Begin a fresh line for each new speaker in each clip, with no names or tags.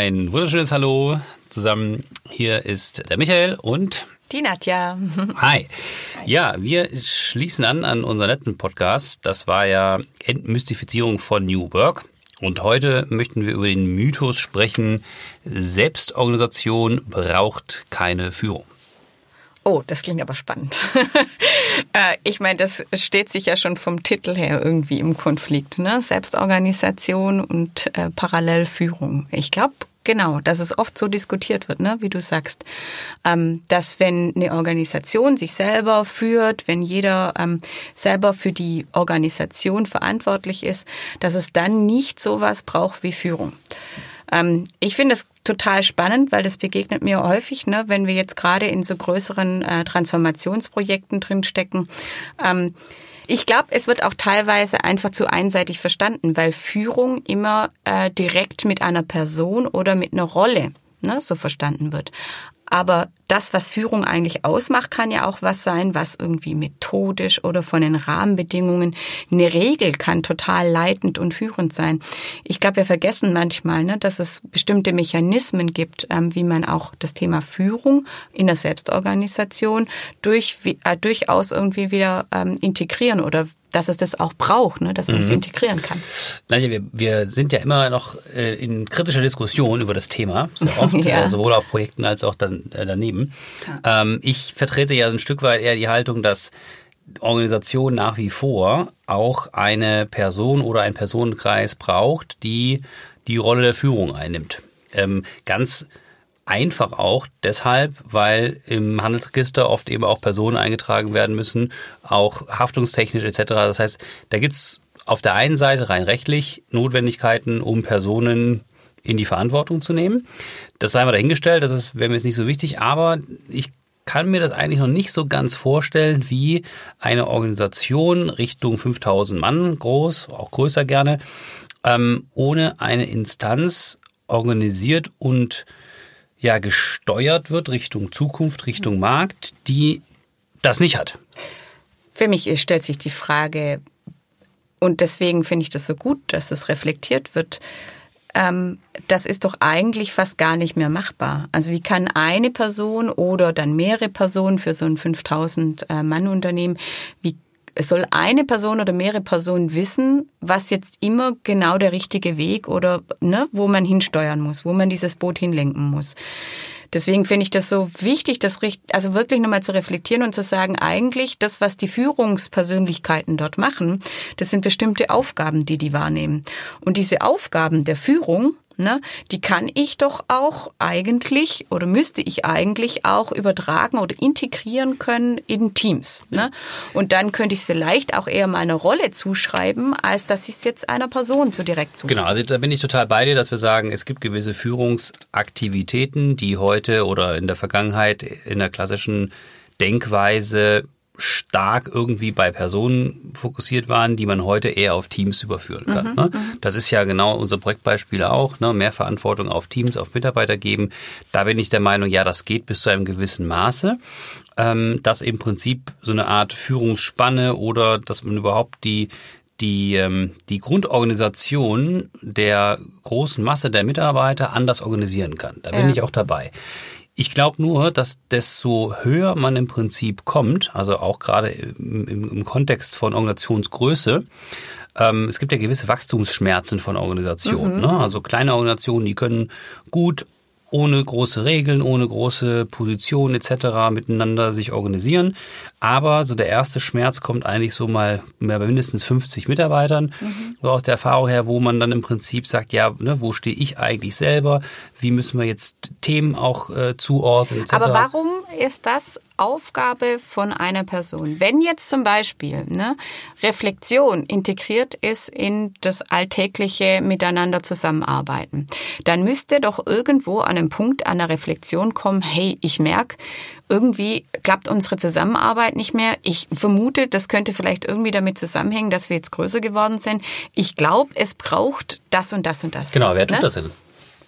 Ein wunderschönes Hallo zusammen. Hier ist der Michael und
die Nadja.
Hi. Ja, wir schließen an an unseren netten Podcast. Das war ja Entmystifizierung von New Work. Und heute möchten wir über den Mythos sprechen, Selbstorganisation braucht keine Führung.
Oh, das klingt aber spannend. Äh, ich meine, das steht sich ja schon vom Titel her irgendwie im Konflikt. Ne? Selbstorganisation und äh, Parallelführung. Ich glaube, Genau, dass es oft so diskutiert wird, ne, wie du sagst, ähm, dass wenn eine Organisation sich selber führt, wenn jeder ähm, selber für die Organisation verantwortlich ist, dass es dann nicht sowas braucht wie Führung. Ähm, ich finde es total spannend, weil das begegnet mir häufig, ne, wenn wir jetzt gerade in so größeren äh, Transformationsprojekten drinstecken. Ähm, ich glaube, es wird auch teilweise einfach zu einseitig verstanden, weil Führung immer äh, direkt mit einer Person oder mit einer Rolle ne, so verstanden wird. Aber das, was Führung eigentlich ausmacht, kann ja auch was sein, was irgendwie methodisch oder von den Rahmenbedingungen eine Regel kann total leitend und führend sein. Ich glaube, wir vergessen manchmal, ne, dass es bestimmte Mechanismen gibt, ähm, wie man auch das Thema Führung in der Selbstorganisation durch, äh, durchaus irgendwie wieder ähm, integrieren oder dass es das auch braucht, ne, dass man es mhm. integrieren kann.
Naja, wir, wir sind ja immer noch äh, in kritischer Diskussion über das Thema, sehr oft, ja. äh, sowohl auf Projekten als auch dann äh, daneben. Ja. Ähm, ich vertrete ja ein Stück weit eher die Haltung, dass Organisation nach wie vor auch eine Person oder ein Personenkreis braucht, die die Rolle der Führung einnimmt. Ähm, ganz Einfach auch deshalb, weil im Handelsregister oft eben auch Personen eingetragen werden müssen, auch haftungstechnisch etc. Das heißt, da gibt's auf der einen Seite rein rechtlich Notwendigkeiten, um Personen in die Verantwortung zu nehmen. Das sei mal dahingestellt, das wäre mir jetzt nicht so wichtig, aber ich kann mir das eigentlich noch nicht so ganz vorstellen, wie eine Organisation Richtung 5000 Mann groß, auch größer gerne, ähm, ohne eine Instanz organisiert und ja gesteuert wird Richtung Zukunft, Richtung Markt, die das nicht hat.
Für mich stellt sich die Frage, und deswegen finde ich das so gut, dass es reflektiert wird, ähm, das ist doch eigentlich fast gar nicht mehr machbar. Also wie kann eine Person oder dann mehrere Personen für so ein 5000 äh, wie es soll eine Person oder mehrere Personen wissen, was jetzt immer genau der richtige Weg oder ne, wo man hinsteuern muss, wo man dieses Boot hinlenken muss. Deswegen finde ich das so wichtig, das also wirklich nochmal zu reflektieren und zu sagen, eigentlich das, was die Führungspersönlichkeiten dort machen, das sind bestimmte Aufgaben, die die wahrnehmen. Und diese Aufgaben der Führung, ne, die kann ich doch auch eigentlich oder müsste ich eigentlich auch übertragen oder integrieren können in Teams. Ne? Und dann könnte ich es vielleicht auch eher meiner Rolle zuschreiben, als dass ich es jetzt einer Person so direkt zuschreibe.
Genau, also da bin ich total bei dir, dass wir sagen, es gibt gewisse Führungsaktivitäten, die heute oder in der Vergangenheit in der klassischen Denkweise stark irgendwie bei Personen fokussiert waren, die man heute eher auf Teams überführen kann. Mhm, ne? Mhm. Das ist ja genau unser Projektbeispiel auch, ne? mehr Verantwortung auf Teams, auf Mitarbeiter geben. Da bin ich der Meinung, ja, das geht bis zu einem gewissen Maße, ähm, dass im Prinzip so eine Art Führungsspanne oder dass man überhaupt die die, ähm, die Grundorganisation der großen Masse der Mitarbeiter anders organisieren kann. Da bin ja. ich auch dabei. Ich glaube nur, dass desto höher man im Prinzip kommt, also auch gerade im, im, Kontext von Organisationsgröße, ähm, es gibt ja gewisse Wachstumsschmerzen von Organisationen. Mhm. Ne? Also kleine Organisationen, die können gut ohne große Regeln, ohne große Positionen etc. miteinander sich organisieren. Aber so der erste Schmerz kommt eigentlich so mal bei mindestens 50 Mitarbeitern, mhm. so aus der Erfahrung her, wo man dann im Prinzip sagt, ja, ne, wo stehe ich eigentlich selber? Wie müssen wir jetzt Themen auch äh, zuordnen etc.
Aber warum ist das Aufgabe von einer Person. Wenn jetzt zum Beispiel ne, Reflexion integriert ist in das alltägliche Miteinander zusammenarbeiten, dann müsste doch irgendwo an einem Punkt an der Reflexion kommen, hey, ich merke, irgendwie klappt unsere Zusammenarbeit nicht mehr. Ich vermute, das könnte vielleicht irgendwie damit zusammenhängen, dass wir jetzt größer geworden sind. Ich glaube, es braucht das und das und das.
Genau, wer tut ne? das denn?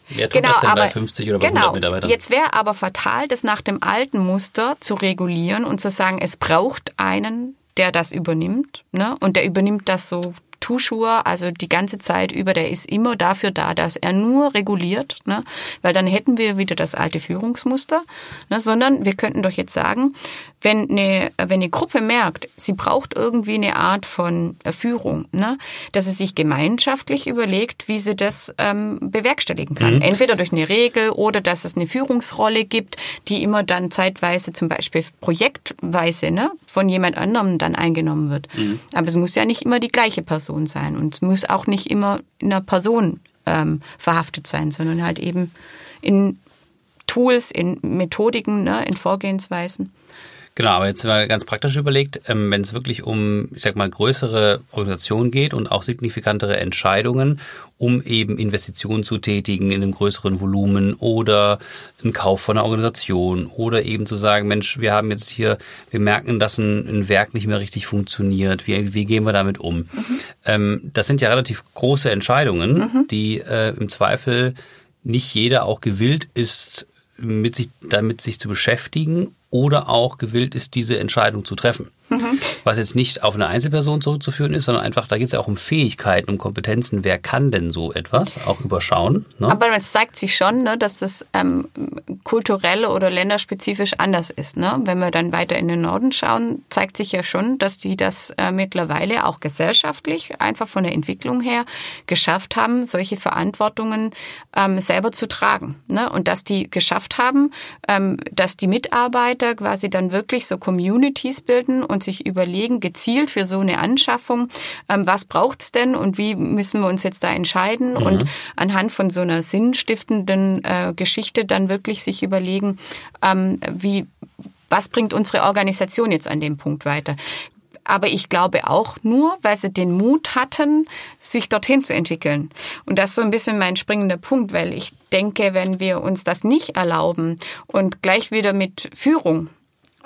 Wer tut genau, das denn aber, bei 50 oder bei genau, 100 Mitarbeitern?
Jetzt wäre aber fatal, das nach dem alten Muster zu regulieren und zu sagen, es braucht einen, der das übernimmt. Ne? Und der übernimmt das so Tuschur, also die ganze Zeit über, der ist immer dafür da, dass er nur reguliert, ne? weil dann hätten wir wieder das alte Führungsmuster, ne? sondern wir könnten doch jetzt sagen, wenn eine, wenn eine Gruppe merkt, sie braucht irgendwie eine Art von Führung, ne? dass sie sich gemeinschaftlich überlegt, wie sie das ähm, bewerkstelligen kann. Mhm. Entweder durch eine Regel oder dass es eine Führungsrolle gibt, die immer dann zeitweise zum Beispiel projektweise ne, von jemand anderem dann eingenommen wird. Mhm. Aber es muss ja nicht immer die gleiche Person sein und es muss auch nicht immer in einer Person ähm, verhaftet sein, sondern halt eben in Tools, in Methodiken, ne, in Vorgehensweisen.
Genau, aber jetzt mal ganz praktisch überlegt, ähm, wenn es wirklich um, ich sag mal, größere Organisationen geht und auch signifikantere Entscheidungen, um eben Investitionen zu tätigen in einem größeren Volumen oder einen Kauf von einer Organisation oder eben zu sagen, Mensch, wir haben jetzt hier, wir merken, dass ein, ein Werk nicht mehr richtig funktioniert. Wie, wie gehen wir damit um? Mhm. Ähm, das sind ja relativ große Entscheidungen, mhm. die äh, im Zweifel nicht jeder auch gewillt ist, mit sich, damit sich zu beschäftigen oder auch gewillt ist, diese Entscheidung zu treffen. Mhm. Was jetzt nicht auf eine Einzelperson zurückzuführen ist, sondern einfach, da geht es ja auch um Fähigkeiten, um Kompetenzen. Wer kann denn so etwas auch überschauen?
Ne? Aber es zeigt sich schon, ne, dass das ähm, kulturell oder länderspezifisch anders ist. Ne? Wenn wir dann weiter in den Norden schauen, zeigt sich ja schon, dass die das äh, mittlerweile auch gesellschaftlich, einfach von der Entwicklung her, geschafft haben, solche Verantwortungen ähm, selber zu tragen. Ne? Und dass die geschafft haben, ähm, dass die Mitarbeiter quasi dann wirklich so Communities bilden und sich überlegen, gezielt für so eine Anschaffung, ähm, was braucht's denn und wie müssen wir uns jetzt da entscheiden mhm. und anhand von so einer sinnstiftenden äh, Geschichte dann wirklich sich überlegen, ähm, wie was bringt unsere Organisation jetzt an dem Punkt weiter? aber ich glaube auch nur, weil sie den Mut hatten, sich dorthin zu entwickeln. Und das ist so ein bisschen mein springender Punkt, weil ich denke, wenn wir uns das nicht erlauben und gleich wieder mit Führung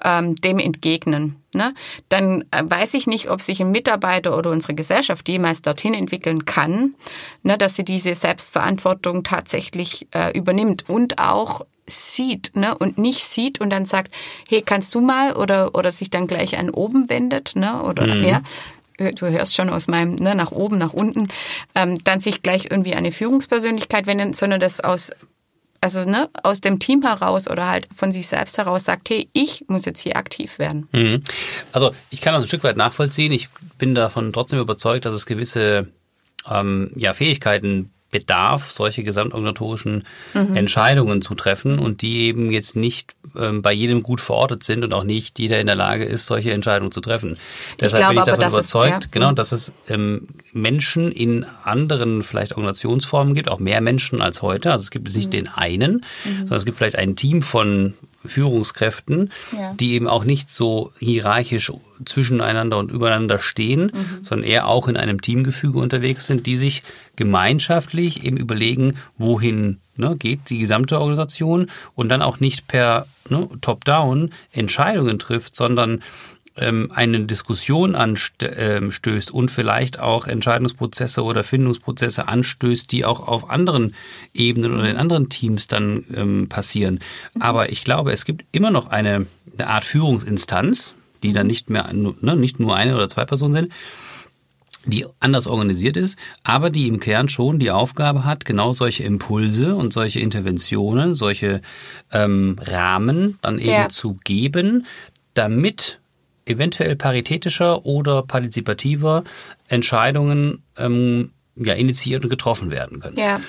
ähm, dem entgegnen, ne, dann äh, weiß ich nicht, ob sich ein Mitarbeiter oder unsere Gesellschaft jemals dorthin entwickeln kann, ne, dass sie diese Selbstverantwortung tatsächlich äh, übernimmt und auch sieht ne, und nicht sieht und dann sagt, hey, kannst du mal oder oder sich dann gleich an oben wendet, ne, oder mhm. ja, du hörst schon aus meinem, ne, nach oben, nach unten, ähm, dann sich gleich irgendwie eine Führungspersönlichkeit wenden, sondern das aus also ne, aus dem Team heraus oder halt von sich selbst heraus sagt, hey, ich muss jetzt hier aktiv werden.
Mhm. Also ich kann das ein Stück weit nachvollziehen. Ich bin davon trotzdem überzeugt, dass es gewisse ähm, ja, Fähigkeiten bedarf, solche gesamtorganisatorischen mhm. Entscheidungen zu treffen und die eben jetzt nicht ähm, bei jedem gut verortet sind und auch nicht jeder in der Lage ist, solche Entscheidungen zu treffen. Deshalb glaube, bin ich davon überzeugt, ist, ja. genau, mhm. dass es ähm, Menschen in anderen vielleicht Organisationsformen gibt, auch mehr Menschen als heute. Also es gibt nicht mhm. den einen, mhm. sondern es gibt vielleicht ein Team von Führungskräften, ja. die eben auch nicht so hierarchisch zwischeneinander und übereinander stehen, mhm. sondern eher auch in einem Teamgefüge unterwegs sind, die sich gemeinschaftlich eben überlegen, wohin ne, geht die gesamte Organisation und dann auch nicht per ne, Top-Down Entscheidungen trifft, sondern ähm, eine Diskussion anstößt und vielleicht auch Entscheidungsprozesse oder Findungsprozesse anstößt, die auch auf anderen Ebenen oder in anderen Teams dann ähm, passieren. Aber ich glaube, es gibt immer noch eine, eine Art Führungsinstanz, die dann nicht mehr ne, nicht nur eine oder zwei Personen sind, die anders organisiert ist, aber die im Kern schon die Aufgabe hat, genau solche Impulse und solche Interventionen, solche ähm, Rahmen dann eben ja. zu geben, damit eventuell paritätischer oder partizipativer Entscheidungen ähm, ja, initiiert und getroffen werden können.
Ja.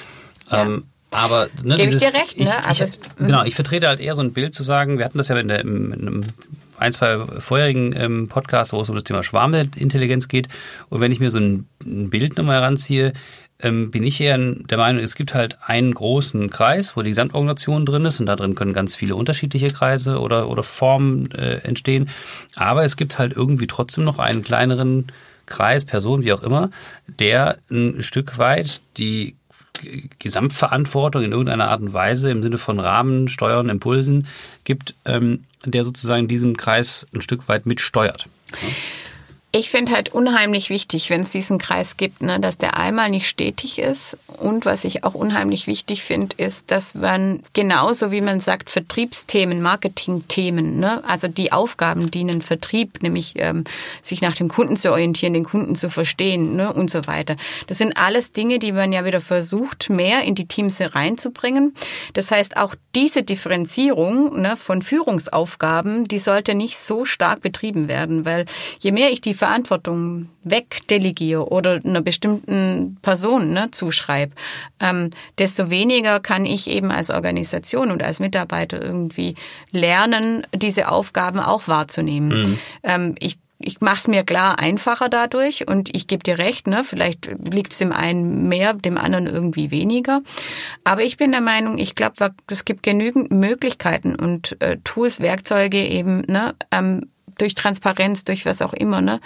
Ähm, ja. Aber
ne, Gebe ich dir recht, ne? Ich,
also ich, genau, ich vertrete halt eher so ein Bild zu sagen, wir hatten das ja in, der, in, in ein, zwei vorherigen ähm, Podcasts, wo es um das Thema Schwarmintelligenz geht. Und wenn ich mir so ein, ein Bild nochmal heranziehe, ähm, bin ich eher der Meinung, es gibt halt einen großen Kreis, wo die Gesamtorganisation drin ist und da drin können ganz viele unterschiedliche Kreise oder, oder Formen äh, entstehen. Aber es gibt halt irgendwie trotzdem noch einen kleineren Kreis, Person, wie auch immer, der ein Stück weit die Gesamtverantwortung in irgendeiner Art und Weise im Sinne von Rahmen, Steuern, Impulsen gibt, ähm, der sozusagen diesen Kreis ein Stück weit mitsteuert. Ja.
Ich finde halt unheimlich wichtig, wenn es diesen Kreis gibt, ne, dass der einmal nicht stetig ist. Und was ich auch unheimlich wichtig finde, ist, dass man genauso wie man sagt, Vertriebsthemen, Marketingthemen, ne, also die Aufgaben dienen Vertrieb, nämlich ähm, sich nach dem Kunden zu orientieren, den Kunden zu verstehen ne, und so weiter. Das sind alles Dinge, die man ja wieder versucht, mehr in die Teams reinzubringen. Das heißt, auch diese Differenzierung ne, von Führungsaufgaben, die sollte nicht so stark betrieben werden, weil je mehr ich die Verantwortung wegdelegiere oder einer bestimmten Person ne, zuschreibe, ähm, desto weniger kann ich eben als Organisation und als Mitarbeiter irgendwie lernen, diese Aufgaben auch wahrzunehmen. Mhm. Ähm, ich ich mache es mir klar einfacher dadurch und ich gebe dir recht, ne? vielleicht liegt es dem einen mehr, dem anderen irgendwie weniger. Aber ich bin der Meinung, ich glaube, es gibt genügend Möglichkeiten und äh, Tools, Werkzeuge eben, ne? Ähm, durch Transparenz, durch was auch immer, ne,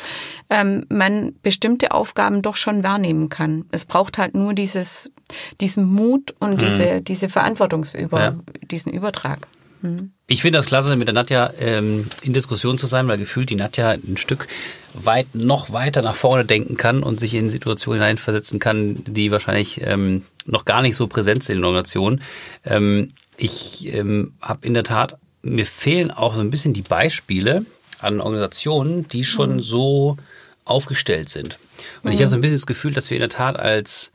ähm, man bestimmte Aufgaben doch schon wahrnehmen kann. Es braucht halt nur dieses, diesen Mut und mhm. diese, diese Verantwortungsüber, ja. diesen Übertrag.
Mhm. Ich finde das klasse, mit der Nadja ähm, in Diskussion zu sein, weil gefühlt die Nadja ein Stück weit noch weiter nach vorne denken kann und sich in Situationen hineinversetzen kann, die wahrscheinlich ähm, noch gar nicht so präsent sind in der Organisation. Ähm, ich ähm, habe in der Tat, mir fehlen auch so ein bisschen die Beispiele, an Organisationen, die schon mhm. so aufgestellt sind. Und mhm. ich habe so ein bisschen das Gefühl, dass wir in der Tat als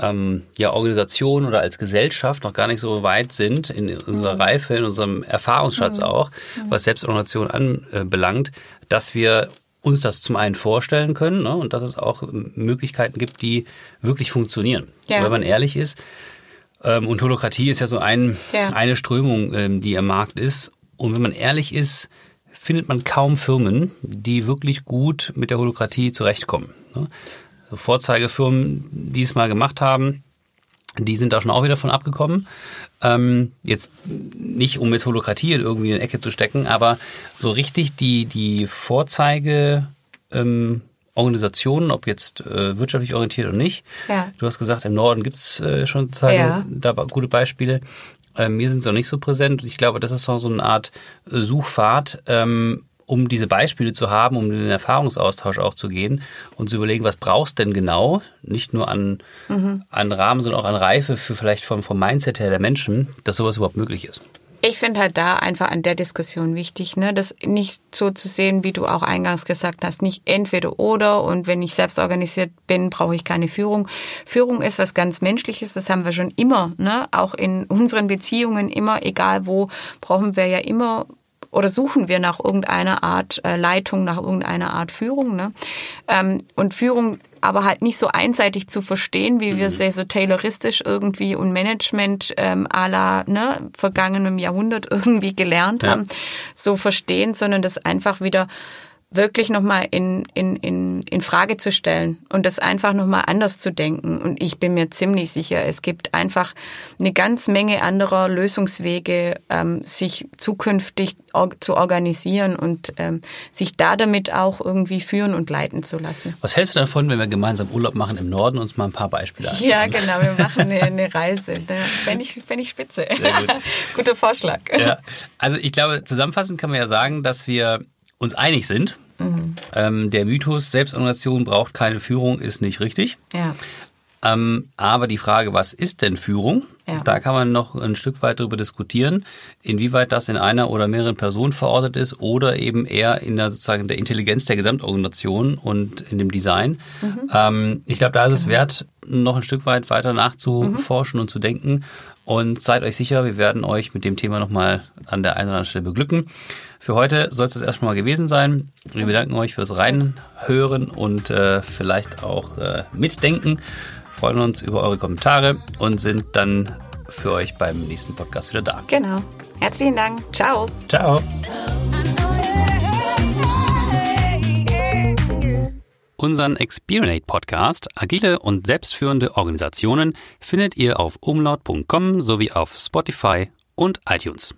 ähm, ja, Organisation oder als Gesellschaft noch gar nicht so weit sind in unserer mhm. Reife, in unserem Erfahrungsschatz mhm. auch, mhm. was Selbstorganisation anbelangt, dass wir uns das zum einen vorstellen können ne, und dass es auch Möglichkeiten gibt, die wirklich funktionieren. Ja. Wenn man ehrlich ist, ähm, und Holokratie ist ja so ein, ja. eine Strömung, ähm, die am Markt ist. Und wenn man ehrlich ist, findet man kaum Firmen, die wirklich gut mit der Holokratie zurechtkommen. Vorzeigefirmen, die es mal gemacht haben, die sind da schon auch wieder von abgekommen. Ähm, jetzt nicht, um jetzt Holokratie irgendwie in die Ecke zu stecken, aber so richtig die, die Vorzeige, ähm, Organisationen, ob jetzt äh, wirtschaftlich orientiert oder nicht. Ja. Du hast gesagt, im Norden gibt es äh, schon ja. da gute Beispiele. Äh, mir sind sie noch nicht so präsent. Ich glaube, das ist so eine Art äh, Suchfahrt, ähm, um diese Beispiele zu haben, um in den Erfahrungsaustausch auch zu gehen und zu überlegen, was brauchst denn genau, nicht nur an, mhm. an Rahmen, sondern auch an Reife für vielleicht vom, vom Mindset her der Menschen, dass sowas überhaupt möglich ist.
Ich finde halt da einfach an der Diskussion wichtig, ne, das nicht so zu sehen, wie du auch eingangs gesagt hast, nicht entweder oder und wenn ich selbst organisiert bin, brauche ich keine Führung. Führung ist was ganz Menschliches, das haben wir schon immer, ne, auch in unseren Beziehungen immer, egal wo, brauchen wir ja immer oder suchen wir nach irgendeiner Art äh, Leitung, nach irgendeiner Art Führung. Ne? Ähm, und Führung aber halt nicht so einseitig zu verstehen, wie wir mhm. es so tayloristisch irgendwie und Management ähm, à la ne, vergangenem Jahrhundert irgendwie gelernt ja. haben, so verstehen, sondern das einfach wieder wirklich nochmal in, in, in, in Frage zu stellen und das einfach nochmal anders zu denken. Und ich bin mir ziemlich sicher, es gibt einfach eine ganz Menge anderer Lösungswege, ähm, sich zukünftig or zu organisieren und ähm, sich da damit auch irgendwie führen und leiten zu lassen.
Was hältst du davon, wenn wir gemeinsam Urlaub machen im Norden und uns mal ein paar Beispiele anschauen?
Ja, genau, wir machen eine, eine Reise. Wenn ich, wenn ich spitze. Sehr gut. Guter Vorschlag.
Ja. Also ich glaube, zusammenfassend kann man ja sagen, dass wir uns einig sind. Mhm. Ähm, der Mythos, Selbstorganisation braucht keine Führung, ist nicht richtig. Ja. Ähm, aber die Frage, was ist denn Führung? Ja. Da kann man noch ein Stück weit darüber diskutieren, inwieweit das in einer oder mehreren Personen verortet ist oder eben eher in der sozusagen der Intelligenz der Gesamtorganisation und in dem Design. Mhm. Ähm, ich glaube, da ist es genau. wert, noch ein Stück weit weiter nachzuforschen mhm. und zu denken. Und seid euch sicher, wir werden euch mit dem Thema nochmal an der einen oder anderen Stelle beglücken. Für heute soll es das erstmal gewesen sein. Wir bedanken euch fürs Reinhören und äh, vielleicht auch äh, mitdenken. Freuen uns über eure Kommentare und sind dann für euch beim nächsten Podcast wieder da.
Genau. Herzlichen Dank. Ciao.
Ciao. Unseren Experinate Podcast Agile und selbstführende Organisationen findet ihr auf umlaut.com sowie auf Spotify und iTunes.